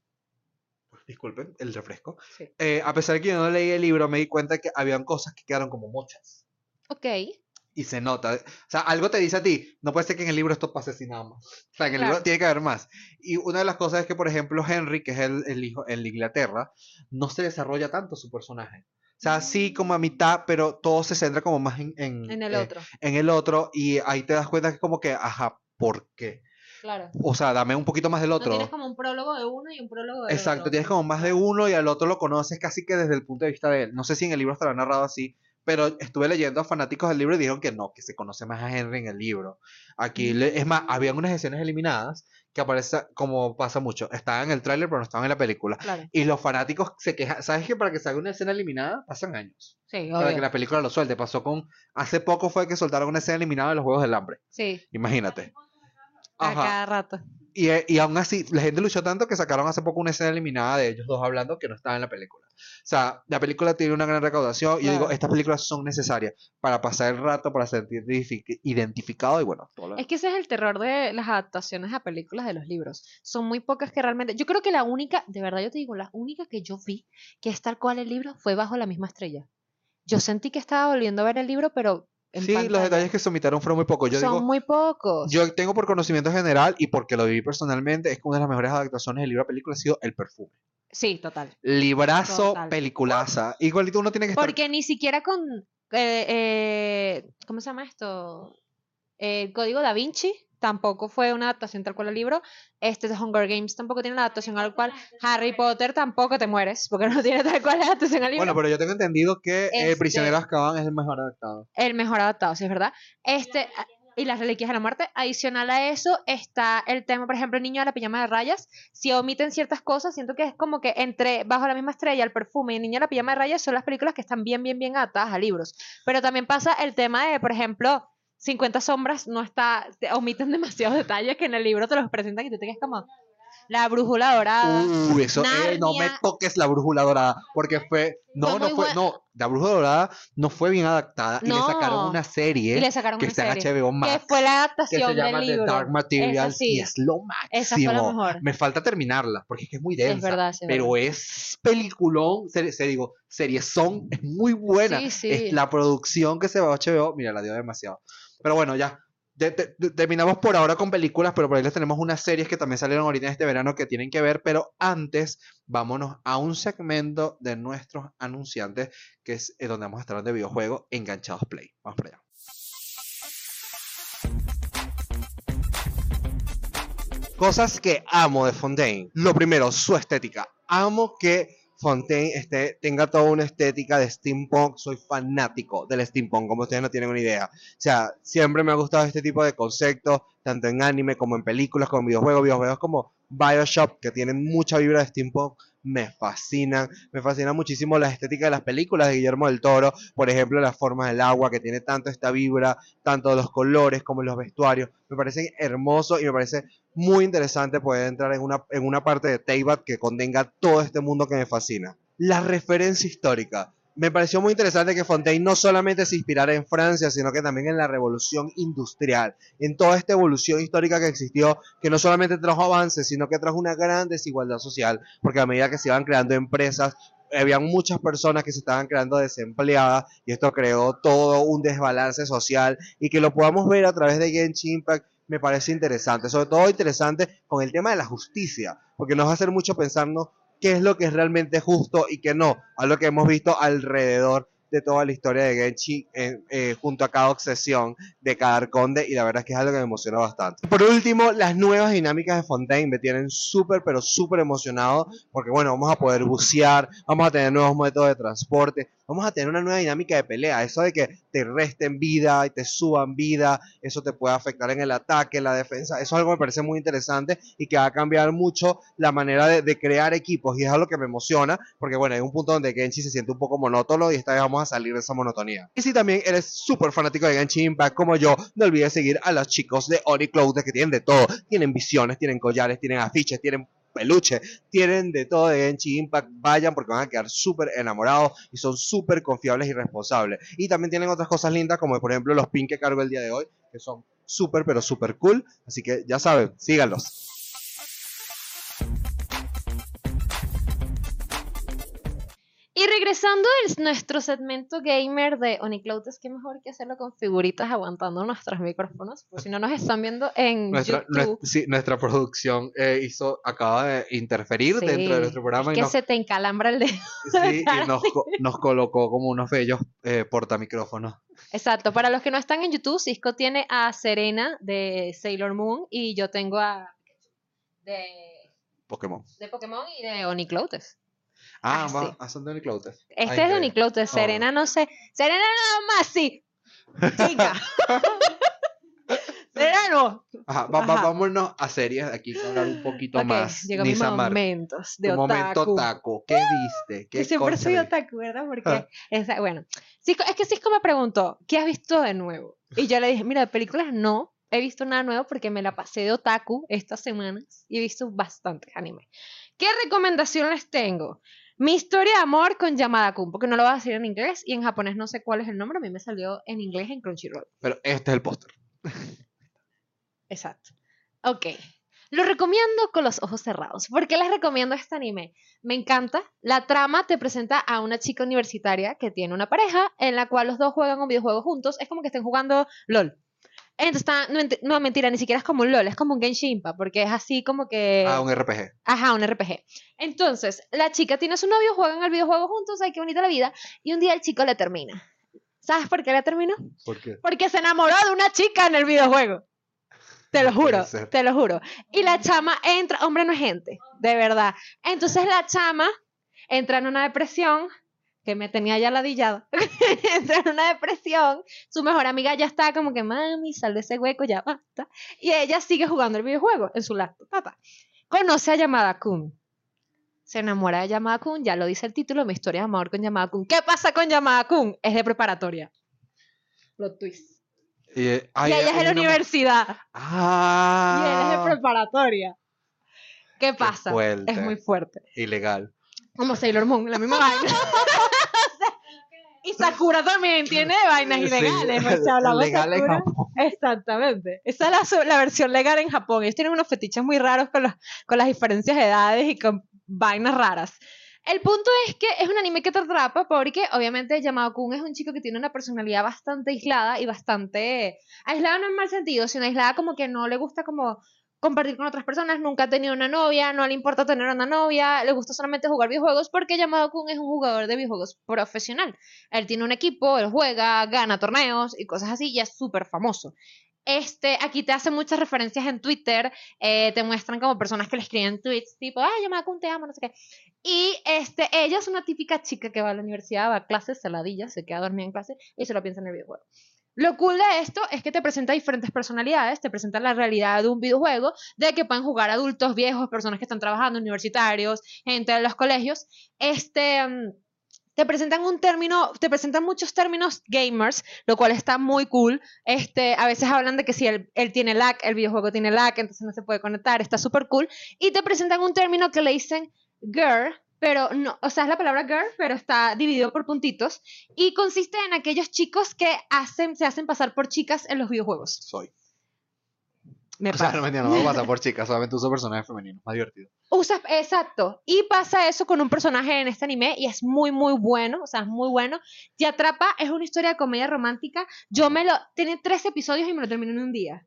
S2: disculpen el refresco,
S3: Sí.
S2: eh, a pesar de que yo no leí el libro, me di cuenta que habían cosas que quedaron como mochas.
S3: Ok.
S2: Y se nota. O sea, algo te dice a ti, no puede ser que en el libro esto pase así nada más. O sea, en el
S3: Claro.
S2: libro tiene que haber más. Y una de las cosas es que, por ejemplo, Henry, que es el, el hijo en Inglaterra, no se desarrolla tanto su personaje. O sea, sí como a mitad, pero todo se centra como más en, en,
S3: En el
S2: eh,
S3: otro.
S2: en el otro. Y ahí te das cuenta que como que, ajá, ¿por qué?
S3: Claro.
S2: O sea, dame un poquito más del
S3: No
S2: otro.
S3: tienes como un prólogo de uno y un prólogo del
S2: Exacto,
S3: otro.
S2: tienes como más de uno y al otro lo conoces casi que desde el punto de vista de él. No sé si en el libro estará narrado así, pero estuve leyendo a fanáticos del libro y dijeron que no, que se conoce más a Henry en el libro. Aquí, le- es más, habían unas escenas eliminadas que aparece como pasa mucho. Estaban en el tráiler, pero no estaban en la película.
S3: Claro.
S2: Y los fanáticos se quejan. ¿Sabes que para que salga una escena eliminada pasan años?
S3: Sí,
S2: Para que
S3: obvio.
S2: la película lo suelte. Pasó con. Hace poco fue que soltaron una escena eliminada de los Juegos del Hambre.
S3: Sí,
S2: Imagínate.
S3: A cada rato.
S2: Y, eh, y aún así, la gente luchó tanto que sacaron hace poco una escena eliminada de ellos dos hablando que no estaba en la película. O sea, la película tiene una gran recaudación y yo digo, estas películas son necesarias para pasar el rato, para sentirte identifi- identificado y bueno, todo lo
S3: Es que ese es el terror de las adaptaciones a películas de los libros. Son muy pocas que realmente. Yo creo que la única, de verdad yo te digo, la única que yo vi que es tal cual el libro fue Bajo la misma estrella. Yo sentí que estaba volviendo a ver el libro, pero.
S2: Sí, los detalles que se omitaron fueron muy pocos. Yo
S3: Son
S2: digo,
S3: muy pocos.
S2: yo tengo por conocimiento general y porque lo viví personalmente, es que una de las mejores adaptaciones del libro a película ha sido El Perfume.
S3: Sí, total.
S2: Librazo,
S3: Total.
S2: peliculaza. Igualito uno tiene que estar...
S3: Porque ni siquiera con. eh, eh, ¿Cómo se llama esto? El Código Da Vinci tampoco fue una adaptación tal cual al libro. Este de Hunger Games tampoco tiene una adaptación al cual. Harry Potter tampoco te mueres, porque no tiene tal cual adaptación al libro.
S2: Bueno, pero yo tengo entendido que El
S3: Este-
S2: Prisionero de Azkaban es el mejor adaptado.
S3: El mejor adaptado, sí es verdad. Este. a- Y las reliquias de la muerte. Adicional a eso está el tema, por ejemplo, el niño de la pijama de rayas. Si omiten ciertas cosas, siento que es como que entre Bajo la misma estrella, el perfume y el niño de la pijama de rayas son las películas que están bien, bien, bien adaptadas a libros. Pero también pasa el tema de, por ejemplo, 50 sombras no está, te omiten demasiados detalles que en el libro te los presentan y tú te quedas como la brújula dorada.
S2: Uh, eso, eh, no me toques la brújula dorada, porque fue, no,
S3: Fue
S2: no fue, no, la brújula dorada no fue bien adaptada y le sacaron
S3: No.
S2: una serie
S3: le sacaron
S2: que
S3: una
S2: está en
S3: serie.
S2: HBO Max
S3: que fue la
S2: que
S3: adaptación
S2: se llama
S3: del
S2: The
S3: libro.
S2: Dark Materials
S3: sí.
S2: y es lo máximo.
S3: Esa fue la mejor.
S2: Me falta terminarla porque es que es muy
S3: Sí, es
S2: densa,
S3: verdad, sí,
S2: pero
S3: verdad.
S2: es peliculón, se, se digo, serie son es muy buena.
S3: Sí, sí.
S2: Es la producción que se va a HBO, mira, la dio demasiado. Pero bueno, ya. terminamos por ahora con películas, pero por ahí les tenemos unas series que también salieron ahorita este verano que tienen que ver, pero antes vámonos a un segmento de nuestros anunciantes, que es eh, donde vamos a estar de videojuegos enganchados play. Vamos para allá. Cosas que amo de Fontaine. Lo primero, su estética. Amo que Fontaine esté, tenga toda una estética de steampunk. Soy fanático del steampunk, como ustedes no tienen una idea. O sea, siempre me ha gustado este tipo de conceptos, tanto en anime como en películas, como en videojuegos. Videojuegos como Bioshock, que tienen mucha vibra de steampunk, me fascinan. Me fascina muchísimo la estética de las películas de Guillermo del Toro. Por ejemplo, las formas del agua, que tiene tanto esta vibra, tanto los colores como los vestuarios. Me parecen hermosos y me parece muy interesante poder entrar en una, en una parte de Teyvat que contenga todo este mundo que me fascina. La referencia histórica. Me pareció muy interesante que Fontaine no solamente se inspirara en Francia, sino que también en la revolución industrial, en toda esta evolución histórica que existió, que no solamente trajo avances, sino que trajo una gran desigualdad social, porque a medida que se iban creando empresas, habían muchas personas que se estaban creando desempleadas y esto creó todo un desbalance social y que lo podamos ver a través de Genshin Impact me parece interesante, sobre todo interesante con el tema de la justicia, porque nos va a hacer mucho pensarnos qué es lo que es realmente justo y qué no, a lo que hemos visto alrededor de toda la historia de Genshin eh, eh, junto a cada obsesión de cada arconde y la verdad es que es algo que me emociona bastante. Por último, las nuevas dinámicas de Fontaine me tienen súper pero súper emocionado porque bueno, vamos a poder bucear, vamos a tener nuevos métodos de transporte, vamos a tener una nueva dinámica de pelea, eso de que te resten vida y te suban vida, eso te puede afectar en el ataque, en la defensa, eso es algo que me parece muy interesante y que va a cambiar mucho la manera de, crear equipos y es algo que me emociona porque bueno, hay un punto donde Genshin se siente un poco monótono y esta vez vamos a salir de esa monotonía. Y si también eres súper fanático de Genshin Impact como yo, no olvides seguir a los chicos de Ori Cloud que tienen de todo, tienen visiones, tienen collares, tienen afiches, tienen peluche, tienen de todo de Genshin Impact, vayan porque van a quedar súper enamorados y son súper confiables y responsables. Y también tienen otras cosas lindas como por ejemplo los pin que cargo el día de hoy, que son súper pero súper cool, así que ya saben, síganlos.
S3: Y regresando a nuestro segmento gamer de Onicloutes, qué mejor que hacerlo con figuritas aguantando nuestros micrófonos, por si no nos están viendo en
S2: Nuestra,
S3: YouTube.
S2: sí, nuestra producción eh, hizo, acaba de interferir
S3: Sí,
S2: dentro de nuestro programa y
S3: que
S2: nos,
S3: se te encalambra el dedo.
S2: sí, y nos colocó como unos bellos eh, portamicrófonos.
S3: Exacto, para los que no están en YouTube, Cisco tiene a Serena de Sailor Moon y yo tengo a de,
S2: Pokémon.
S3: de Pokémon y de Onicloutes.
S2: Ah,
S3: Ah,
S2: va,
S3: sí.
S2: ah, son de Unicloutes.
S3: Este
S2: Ay,
S3: es de
S2: Oh.
S3: Serena no sé. Serena nada más, sí. Chica. Serena no.
S2: Ajá, va- va-
S3: Ajá.
S2: vámonos a series aquí para hablar un poquito más.
S3: llegó mi
S2: Nisamar,
S3: momentos de
S2: tu momento
S3: otaku.
S2: ¿Qué viste? ¿Qué
S3: Yo siempre soy otaku, ¿verdad? Porque,
S2: Ah.
S3: esa- bueno, Cisco- es que Cisco me preguntó, ¿qué has visto de nuevo? Y yo le dije, mira, de películas no he visto nada nuevo porque me la pasé de otaku estas semanas y he visto bastantes animes. ¿Qué recomendación les tengo? Mi historia de amor con Yamada Kun, porque no lo voy a decir en inglés y en japonés no sé cuál es el nombre, a mí me salió en inglés en Crunchyroll.
S2: Pero este es el póster.
S3: Exacto. Ok. Lo recomiendo con los ojos cerrados. ¿Por qué les recomiendo este anime? Me encanta. La trama te presenta a una chica universitaria que tiene una pareja en la cual los dos juegan un videojuego juntos. Es como que estén jugando LOL. Entonces, está, no, ment- no, mentira, ni siquiera es como un LOL, es como un Genshin Impact, porque es así como que...
S2: Ah, un RPG.
S3: Ajá, un RPG. Entonces, la chica tiene a su novio, juegan al videojuego juntos, ay, qué bonita la vida, y un día el chico le termina. ¿Sabes por qué le terminó?
S2: ¿Por qué?
S3: Porque se enamoró de una chica en el videojuego. Te lo juro, te lo juro. Y la chama entra, hombre no es gente, de verdad. Entonces la chama entra en una depresión que me tenía ya ladillado. entra en una depresión. Su mejor amiga ya está como que, mami, sal de ese hueco, ya basta. Y ella sigue jugando el videojuego en su laptop. Papá. Conoce a Yamada Kun. Se enamora de Yamada Kun, ya lo dice el título, mi historia de amor con Yamada Kun. ¿Qué pasa con Yamada Kun? Es de preparatoria. Plot twist.
S2: Y, eh, ay,
S3: y ella es de la
S2: una-
S3: universidad.
S2: Ah.
S3: Y él es de preparatoria. ¿Qué pasa?
S2: fuerte.
S3: Es muy fuerte.
S2: Ilegal.
S3: Como Sailor Moon, la misma vaina. y Sakura también tiene vainas
S2: Sí,
S3: ilegales. hablamos de
S2: legal en
S3: Sakura-. Exactamente. Esa es la, la versión legal en Japón. Ellos tienen unos fetiches muy raros con, los, con las diferencias de edades y con vainas raras. El punto es que es un anime que te atrapa porque obviamente Yamado Kun es un chico que tiene una personalidad bastante aislada y bastante aislada no en mal sentido, sino aislada como que no le gusta como compartir con otras personas, nunca ha tenido una novia, no le importa tener una novia, le gusta solamente jugar videojuegos porque Yamado Kun es un jugador de videojuegos profesional. Él tiene un equipo, él juega, gana torneos y cosas así y es súper famoso. Este, aquí te hacen muchas referencias en Twitter, eh, te muestran como personas que le escriben tweets tipo, ay, Yamada Kun te amo, no sé qué. Y este, ella es una típica chica que va a la universidad, va a clases, saladilla, se queda dormida en clase y se lo piensa en el videojuego. Lo cool de esto es que te presenta diferentes personalidades, te presenta la realidad de un videojuego, de que pueden jugar adultos, viejos, personas que están trabajando, universitarios, gente de los colegios. Este, mm, te presentan un término, te presentan muchos términos gamers, lo cual está muy cool. Este, a veces hablan de que si él, tiene lag, el videojuego tiene lag, entonces no se puede conectar, está súper cool. Y te presentan un término que le dicen girl, pero no, o sea, es la palabra girl, pero está dividido por puntitos y consiste en aquellos chicos que hacen, se hacen pasar por chicas en los videojuegos.
S2: Soy.
S3: Me
S2: O sea,
S3: pasa.
S2: no me entiendo, no voy a pasar por chicas, solamente uso personajes femeninos. Más divertido.
S3: Usas, exacto. Y pasa eso con un personaje en este anime y es muy, muy bueno. O sea, es muy bueno. Te atrapa, es una historia de comedia romántica. Yo me lo. Tiene tres episodios y me lo terminé en un día.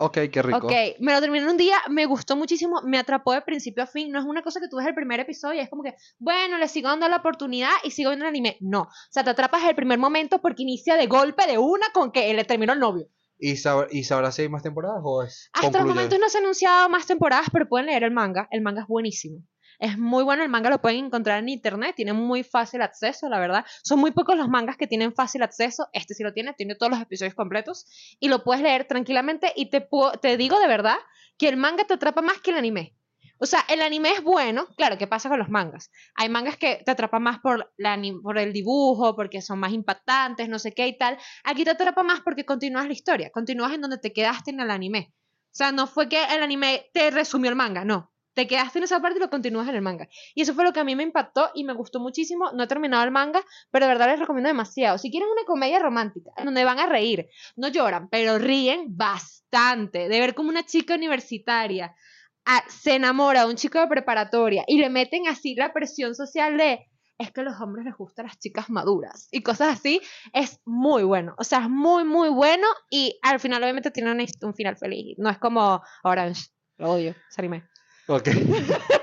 S2: Ok, qué rico.
S3: Ok, me lo terminé en un día, me gustó muchísimo, me atrapó de principio a fin. No es una cosa que tú ves el primer episodio y es como que, bueno, le sigo dando la oportunidad y sigo viendo el anime. No. O sea, te atrapas el primer momento porque inicia de golpe de una con que le terminó el novio.
S2: ¿Y, sab- ¿Y sabrás si hay más temporadas o es
S3: Hasta el
S2: concluye?
S3: momento no se han anunciado más temporadas, pero pueden leer el manga. El manga es buenísimo. Es muy bueno, el manga lo pueden encontrar en internet, tiene muy fácil acceso, la verdad. Son muy pocos los mangas que tienen fácil acceso. Este sí lo tiene, tiene todos los episodios completos y lo puedes leer tranquilamente. Y te, puedo- te digo de verdad que el manga te atrapa más que el anime. O sea, el anime es bueno, claro, ¿qué pasa con los mangas? Hay mangas que te atrapan más por, la, por el dibujo, porque son más impactantes, no sé qué y tal. Aquí te atrapa más porque continúas la historia, continúas en donde te quedaste en el anime. O sea, no fue que el anime te resumió el manga, no. Te quedaste en esa parte y lo continúas en el manga. Y eso fue lo que a mí me impactó y me gustó muchísimo. No he terminado el manga, pero de verdad les recomiendo demasiado. Si quieren una comedia romántica, donde van a reír, no lloran, pero ríen bastante. De ver como una chica universitaria ah, se enamora de un chico de preparatoria y le meten así la presión social de es que a los hombres les gustan las chicas maduras y cosas así, es muy bueno. O sea, es muy, muy bueno y al final obviamente tiene un, un final feliz. No es como Orange, lo odio, ese anime.
S2: Ok.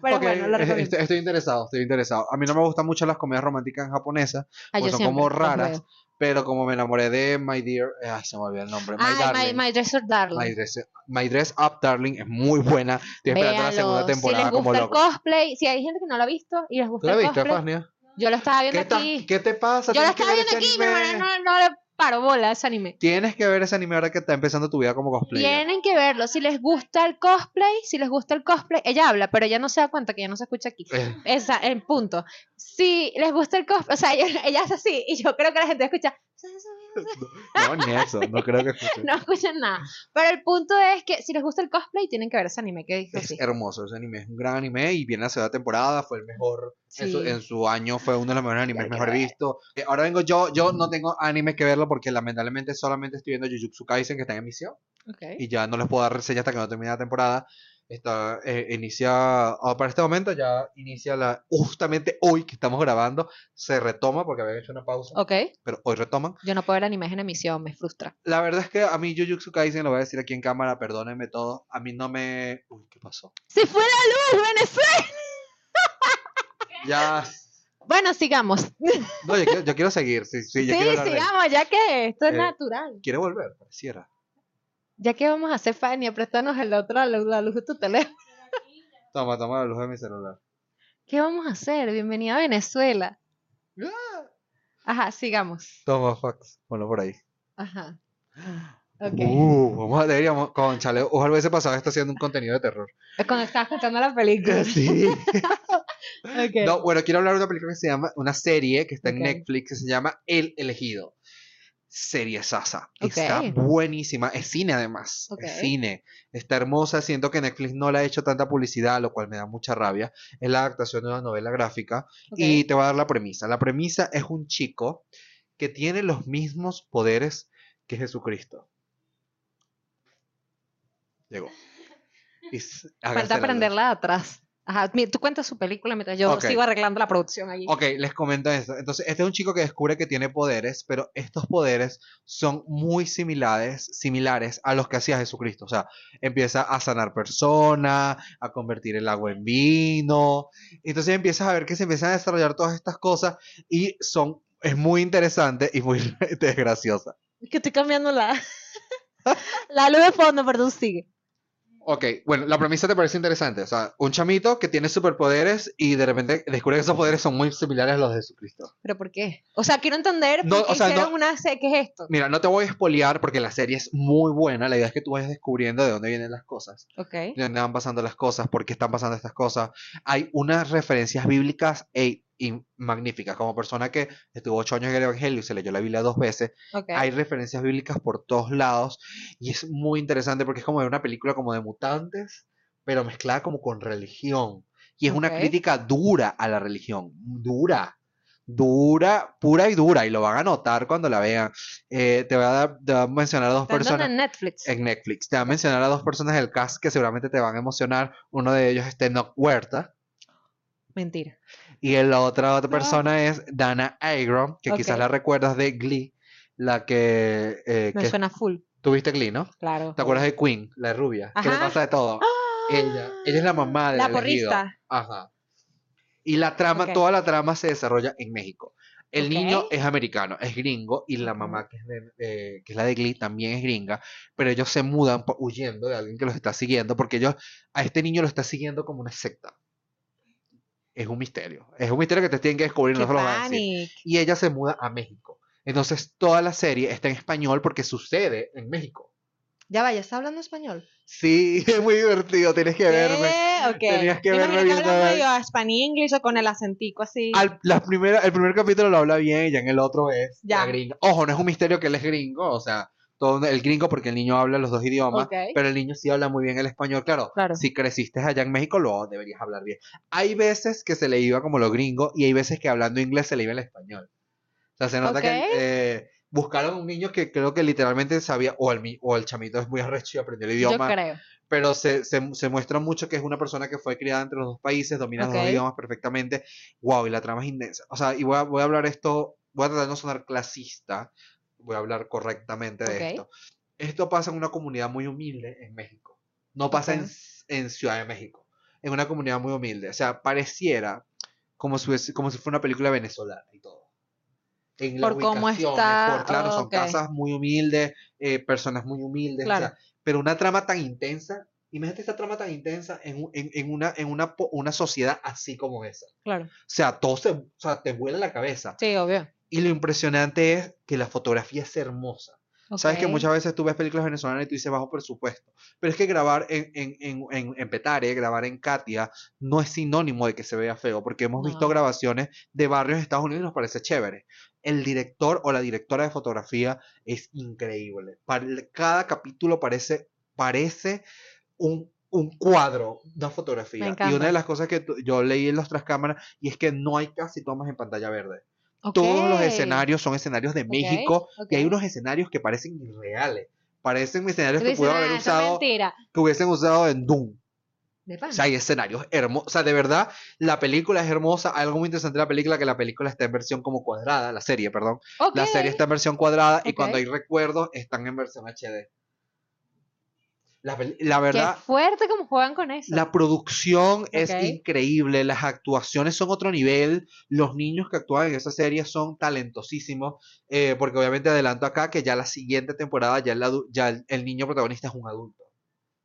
S3: Pero
S2: Ok,
S3: bueno, lo recomiendo.
S2: estoy, estoy interesado, estoy interesado. A mí no me gustan mucho las comedias románticas japonesas, pues
S3: yo
S2: son como
S3: siempre
S2: raras, pero como me enamoré de My Dear, eh, ay, se me olvidó el nombre, My
S3: Ay,
S2: Darling.
S3: my, my Dresser Darling.
S2: My Dress, My Dress Up Darling es muy buena. Estoy esperando la segunda temporada
S3: si les
S2: como
S3: gusta
S2: loco.
S3: el cosplay, si hay gente que no lo ha visto y les
S2: ¿Tú
S3: gusta
S2: la
S3: el
S2: viste,
S3: cosplay,
S2: Fania?
S3: yo lo estaba viendo
S2: ¿Qué,
S3: aquí.
S2: ¿Qué te pasa?
S3: Yo lo estaba viendo aquí, mi hermana no, no le paro bola a ese anime.
S2: Tienes que ver ese anime ahora que está empezando tu vida como cosplayer.
S3: Tienen que verlo. Si les gusta el cosplay, si les gusta el cosplay, ella habla, pero ella no se da cuenta que ya no se escucha aquí.
S2: Eh,
S3: Esa, el punto. Si les gusta el cosplay, o sea, ella, ella hace así, y yo creo que la gente escucha.
S2: no, ni eso, no creo que escuche.
S3: No escuchan nada. Pero el punto es que si les gusta el cosplay, tienen que ver ese anime que dijo
S2: Es
S3: así.
S2: hermoso ese anime, es un gran anime y viene la segunda temporada, fue el mejor, en, su,
S3: Sí.
S2: en su año fue uno de los mejores animes mejor visto. Eh, ahora vengo yo, yo no tengo anime que verlo porque lamentablemente solamente estoy viendo Jujutsu Kaisen que está en emisión
S3: Ok.
S2: y ya no les puedo dar reseña hasta que no termine la temporada. Está, eh, inicia, ah, para este momento ya inicia la, justamente hoy que estamos grabando, se retoma porque habían hecho una pausa,
S3: Ok.
S2: pero hoy retoman.
S3: Yo no puedo ver animes en emisión, me frustra.
S2: La verdad es que a mí Jujutsu Kaisen, lo voy a decir aquí en cámara, perdónenme todo, a mí no me... Uy, ¿qué pasó?
S3: ¡Se fue la luz, Venezuela!
S2: Ya...
S3: Bueno, sigamos.
S2: No, yo quiero, yo quiero seguir, sí, sí,
S3: Sí,
S2: yo quiero de-
S3: sigamos, ya que esto es
S2: Eh,
S3: natural.
S2: Quiere volver, pareciera.
S3: Ya que vamos a hacer, Fania, préstanos el otro, la luz, de tu teléfono.
S2: Toma, toma la luz de mi celular.
S3: ¿Qué vamos a hacer? Bienvenida a Venezuela. Ajá, sigamos.
S2: Toma, fax. Bueno, por ahí.
S3: Ajá. Ok.
S2: Uh, vamos a, deberíamos, con chale, ojalá hubiese pasado esto haciendo un contenido de terror.
S3: Es Cuando estabas escuchando la película.
S2: Sí.
S3: Ok.
S2: No, bueno, quiero hablar de una película que se llama, una serie que está en. Netflix que se llama El Elegido. Serie Sasa. Está buenísima. Es cine además. Es cine. Está hermosa. Siento que Netflix no le ha hecho tanta publicidad, lo cual me da mucha rabia. Es la adaptación de una novela gráfica. Y te voy a dar la premisa. La premisa es un chico que tiene los mismos poderes que Jesucristo. Llegó. Y
S3: Falta aprenderla de atrás. Ajá, tú cuentas su película mientras yo sigo arreglando la producción allí.
S2: Ok, les comento esto. Entonces, este es un chico que descubre que tiene poderes, pero estos poderes son muy similares, similares a los que hacía Jesucristo. O sea, empieza a sanar personas, a convertir el agua en vino. Entonces empiezas a ver que se empiezan a desarrollar todas estas cosas y son, es muy interesante y muy graciosa.
S3: Que estoy cambiando la, la luz de fondo, perdón, sigue.
S2: Ok, bueno, la premisa te parece interesante. O sea, un chamito que tiene superpoderes y de repente descubre que esos poderes son muy similares a los de Jesucristo.
S3: ¿Pero por qué? O sea, quiero entender
S2: No,
S3: por qué
S2: o sea,
S3: hicieron
S2: no-
S3: una serie. ¿Qué es esto?
S2: Mira, no te voy a espolear porque la serie es muy buena. La idea es que tú vayas descubriendo de dónde vienen las cosas,
S3: Ok.
S2: de dónde van pasando las cosas, por qué están pasando estas cosas. Hay unas referencias bíblicas e y magníficas. Como persona que estuvo ocho años en el Evangelio y se leyó la Biblia dos veces, hay referencias bíblicas por todos lados y es muy interesante porque es como ver una película como de mutantes, pero mezclada como con religión. Y es una crítica dura a la religión, dura, dura, pura y dura, y lo van a notar cuando la vean. Eh, te, voy a dar- te voy a mencionar a dos personas
S3: en Netflix.
S2: en Netflix. Te voy a mencionar a dos personas del cast que seguramente te van a emocionar. Uno de ellos es Tenoch Huerta.
S3: Mentira.
S2: Y la otra, otra persona es Dana Agron, que quizás la recuerdas de Glee, la que, eh,
S3: Me
S2: que
S3: suena full.
S2: tuviste Glee, ¿no?
S3: Claro.
S2: ¿Te acuerdas de Queen, la rubia? Que le pasa de todo. Ella, ella es la mamá de
S3: La porrista.
S2: Ajá. Y la trama, toda la trama se desarrolla en México. El niño es americano, es gringo, y la mamá, que es, de- eh, que es la de Glee, también es gringa, pero ellos se mudan huyendo de alguien que los está siguiendo, porque ellos, a este niño lo está siguiendo como una secta. Es un misterio. Es un misterio que te tienen que descubrir,
S3: Qué
S2: no se lo van a decir y ella se muda a México. Entonces toda la serie está en español porque sucede en México.
S3: Ya vaya, ¿está hablando español?
S2: Sí, es muy divertido, tienes que verme.
S3: ¿Qué? Ok.
S2: Tenías que
S3: Me
S2: verme
S3: que habla medio Spanish English o con el acentico así.
S2: Al, la primera, el primer capítulo lo habla bien y ya en el otro es
S3: Ya.
S2: la gringa. Ojo, no es un misterio que él es gringo, o sea, todo el gringo porque el niño habla los dos idiomas, pero el niño sí habla muy bien el español. Claro,
S3: Claro.
S2: si creciste allá en México, lo deberías hablar bien. Hay veces que se le iba como lo gringo y hay veces que hablando inglés se le iba el español. O sea, se nota
S3: Ok.
S2: que eh, buscaron un niño que creo que literalmente sabía, o el, o el chamito es muy arrecho y aprendió el
S3: Yo
S2: idioma,
S3: creo.
S2: pero se, se, se muestra mucho que es una persona que fue criada entre los dos países, domina los dos idiomas perfectamente. Wow, y la trama es intensa. O sea, y voy a, voy a hablar esto, voy a tratar de no sonar clasista, voy a hablar correctamente de
S3: Ok.
S2: esto. Esto pasa en una comunidad muy humilde en México. No pasa en,
S3: Ok.
S2: en Ciudad de México. En una comunidad muy humilde. O sea, pareciera como si, como si fuera una película venezolana y todo. En
S3: Por cómo está,
S2: por- claro, son
S3: ok.
S2: casas muy humildes, eh, personas muy humildes. o
S3: Claro.
S2: sea, pero una trama tan intensa. Imagínate esta trama tan intensa en, en, en una, en una, una sociedad así como esa. O
S3: Claro.
S2: sea, todo se, o sea, te vuela la cabeza.
S3: Sí, obvio.
S2: Y lo impresionante es que la fotografía es hermosa. Sabes que muchas veces tú ves películas venezolanas y tú dices bajo presupuesto. Pero es que grabar en, en, en, en, en Petare, grabar en Katia, no es sinónimo de que se vea feo, porque hemos visto
S3: No.
S2: grabaciones de barrios de Estados Unidos y nos parece chévere. El director o la directora de fotografía es increíble. Cada capítulo parece, parece un, un cuadro, una fotografía. Y una de las cosas que yo leí en los tras cámaras y es que no hay casi tomas en pantalla verde. Todos los escenarios son escenarios de México y hay unos escenarios que parecen irreales. Parecen escenarios que pudieron haber
S3: "Ah,
S2: usado,
S3: mentira.
S2: que hubiesen usado en Doom.
S3: De
S2: O sea, hay escenarios hermosos. O sea, de verdad, la película es hermosa. Hay algo muy interesante de la película, que la película está en versión como cuadrada, la serie, perdón. La serie está en versión cuadrada y cuando hay recuerdos están en versión HD. La, la
S3: Qué
S2: verdad,
S3: fuerte como juegan con eso.
S2: la producción es increíble, las actuaciones son otro nivel, los niños que actúan en esa serie son talentosísimos, eh, porque obviamente adelanto acá que ya la siguiente temporada ya el, adu- ya el, el niño protagonista es un adulto.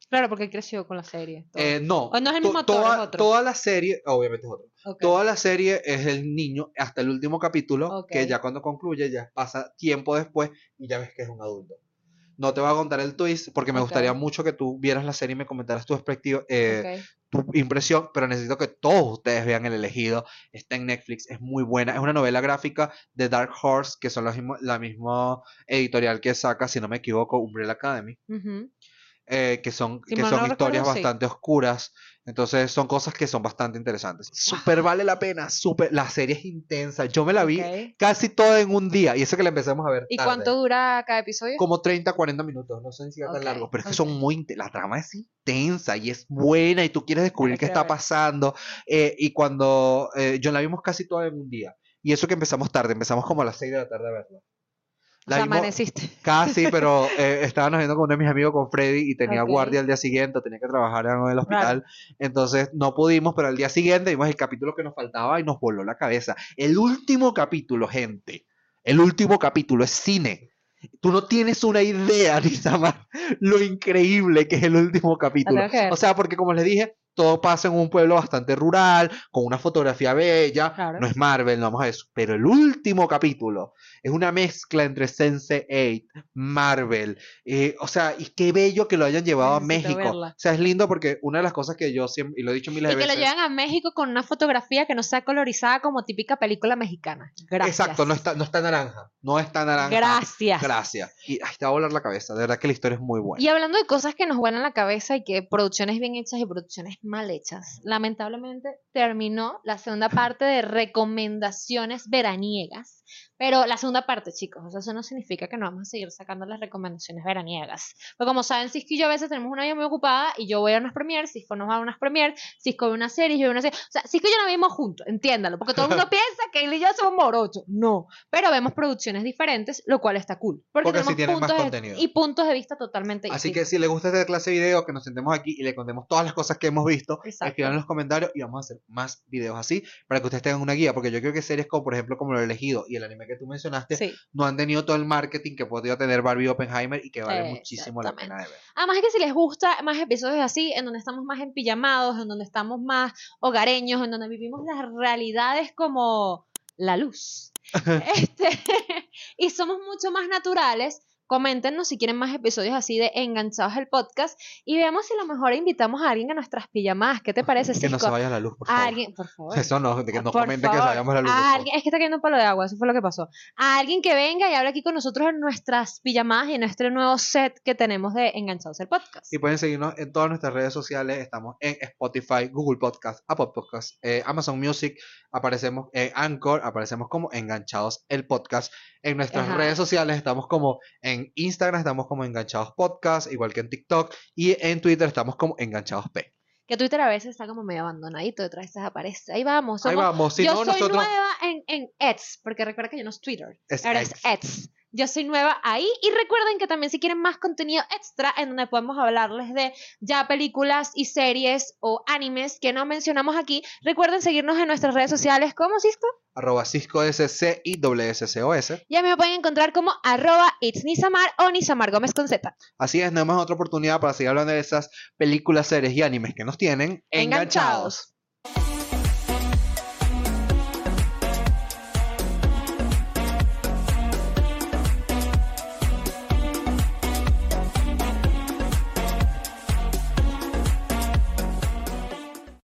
S3: Claro, porque él creció con la serie.
S2: Eh, no,
S3: ¿O no es el mismo actor,
S2: toda,
S3: es otro?
S2: toda la serie, obviamente es otro, toda la serie es el niño hasta el último capítulo, que ya cuando concluye ya pasa tiempo después y ya ves que es un adulto. No te voy a contar el twist porque me gustaría mucho que tú vieras la serie y me comentaras tu perspectiva, eh, tu impresión, pero necesito que todos ustedes vean El Elegido. Está en Netflix, es muy buena. Es una novela gráfica de Dark Horse, que son los la misma editorial que saca, si no me equivoco, Umbrella Academy,
S3: Ujú.
S2: Eh, que son,
S3: Si
S2: que son
S3: no
S2: historias
S3: recuerdo, sí.
S2: bastante oscuras. Entonces son cosas que son bastante interesantes. Súper vale la pena, súper. La serie es intensa. Yo me la vi casi toda en un día, y eso que la empezamos a ver.
S3: ¿Y
S2: tarde.
S3: cuánto dura cada episodio?
S2: Como 30, 40 minutos, no sé si sea tan
S3: Ok,
S2: largo, pero es que son muy, la trama es intensa y es buena y tú quieres descubrir qué está pasando. eh, y cuando eh, yo la vimos casi toda en un día, y eso que empezamos tarde, empezamos como a las 6 de la tarde a verla.
S3: O
S2: La
S3: sea, amaneciste.
S2: casi, pero eh, estábamos viendo con uno de mis amigos, con Freddy, y tenía guardia al día siguiente, tenía que trabajar en el hospital, entonces no pudimos, pero al día siguiente vimos el capítulo que nos faltaba y nos voló la cabeza. El último capítulo, gente, el último capítulo es cine. Tú no tienes una idea, Nizamar, lo increíble que es el último capítulo. O sea, porque como les dije, todo pasa en un pueblo bastante rural, con una fotografía bella.
S3: Claro.
S2: No es Marvel, no vamos a eso. Pero el último capítulo es una mezcla entre Sense8, Marvel. eh, o sea, y qué bello que lo hayan llevado a
S3: Necesito
S2: México.
S3: verla.
S2: O sea, es lindo porque una de las cosas que yo siempre, y lo he dicho miles
S3: Y
S2: de
S3: que lo
S2: veces.
S3: llevan a México con una fotografía que no sea colorizada como típica película mexicana. Gracias.
S2: Exacto, no está, no está naranja. No está naranja.
S3: Gracias.
S2: Gracias. Y ay, te va a volar la cabeza. De verdad que la historia es muy buena.
S3: Y hablando de cosas que nos vuelan la cabeza y que producciones bien hechas y producciones mal hechas, lamentablemente terminó la segunda parte de recomendaciones veraniegas. Pero la segunda parte, chicos, o sea, eso no significa que no vamos a seguir sacando las recomendaciones veraniegas. Porque como saben, Cisco y yo a veces tenemos una vida muy ocupada y yo voy a unas premiers, Cisco nos va a unas premiers, Cisco ve una serie, yo veo una serie. O sea, Cisco y yo no vimos juntos, entiéndalo, porque todo el mundo piensa que él y yo somos morochos. No, pero vemos producciones diferentes, lo cual está cool. Porque,
S2: Porque así
S3: tenemos
S2: tienen más
S3: puntos de-
S2: contenido.
S3: y puntos de vista totalmente
S2: Así que
S3: distintos.
S2: si les gusta esta clase de video, que nos sentemos aquí y le contemos todas las cosas que hemos visto, escriban en los comentarios y vamos a hacer más videos así para que ustedes tengan una guía. Porque yo creo que series como, por ejemplo, como lo elegido y el anime que tú mencionaste,
S3: Sí.
S2: no han tenido todo el marketing que podría tener Barbie Oppenheimer y que vale muchísimo la pena de ver.
S3: Además es que si les gusta más episodios así, en donde estamos más empillamados, en donde estamos más hogareños, en donde vivimos las realidades como la luz. este, y somos mucho más naturales. Coméntenos si quieren más episodios así de Enganchados el podcast y veamos si a lo mejor invitamos a alguien a nuestras pijamadas. ¿Qué te parece,
S2: Que no se vaya la luz, por
S3: A
S2: favor.
S3: alguien, por favor.
S2: Eso no, de que no
S3: Por
S2: comenten que se
S3: favor,
S2: vayamos la luz.
S3: a
S2: favor.
S3: alguien- es que está cayendo un palo de agua, eso fue lo que pasó. A alguien que venga y hable aquí con nosotros en nuestras pijamadas y en nuestro nuevo set que tenemos de Enganchados el podcast.
S2: Y pueden seguirnos en todas nuestras redes sociales. Estamos en Spotify, Google Podcast, Apple Podcast, eh, Amazon Music. Aparecemos en Anchor, aparecemos como Enganchados el Podcast. En nuestras
S3: Ajá.
S2: redes sociales estamos como en En Instagram estamos como Enganchados Podcast, igual que en TikTok. Y en Twitter estamos como Enganchados P.
S3: Que Twitter a veces está como medio abandonadito, otra vez desaparece. Ahí vamos.
S2: Ahí
S3: somos-
S2: vamos. Si
S3: yo
S2: no,
S3: soy
S2: nosotros.
S3: nueva en, en Eds, porque recuerda que yo no es Twitter,
S2: Es
S3: ahora es. Eds. Yo soy nueva ahí y recuerden que también si quieren más contenido extra en donde podemos hablarles de ya películas y series o animes que no mencionamos aquí, recuerden seguirnos en nuestras redes sociales como Cisco.
S2: Arroba Cisco SC y WSCOS.
S3: Ya me pueden encontrar como arroba it's Nisamar o Nisamar Gómez con Z.
S2: Así es, no más otra oportunidad para seguir hablando de esas películas, series y animes que nos tienen
S3: Enganchados.
S2: enganchados.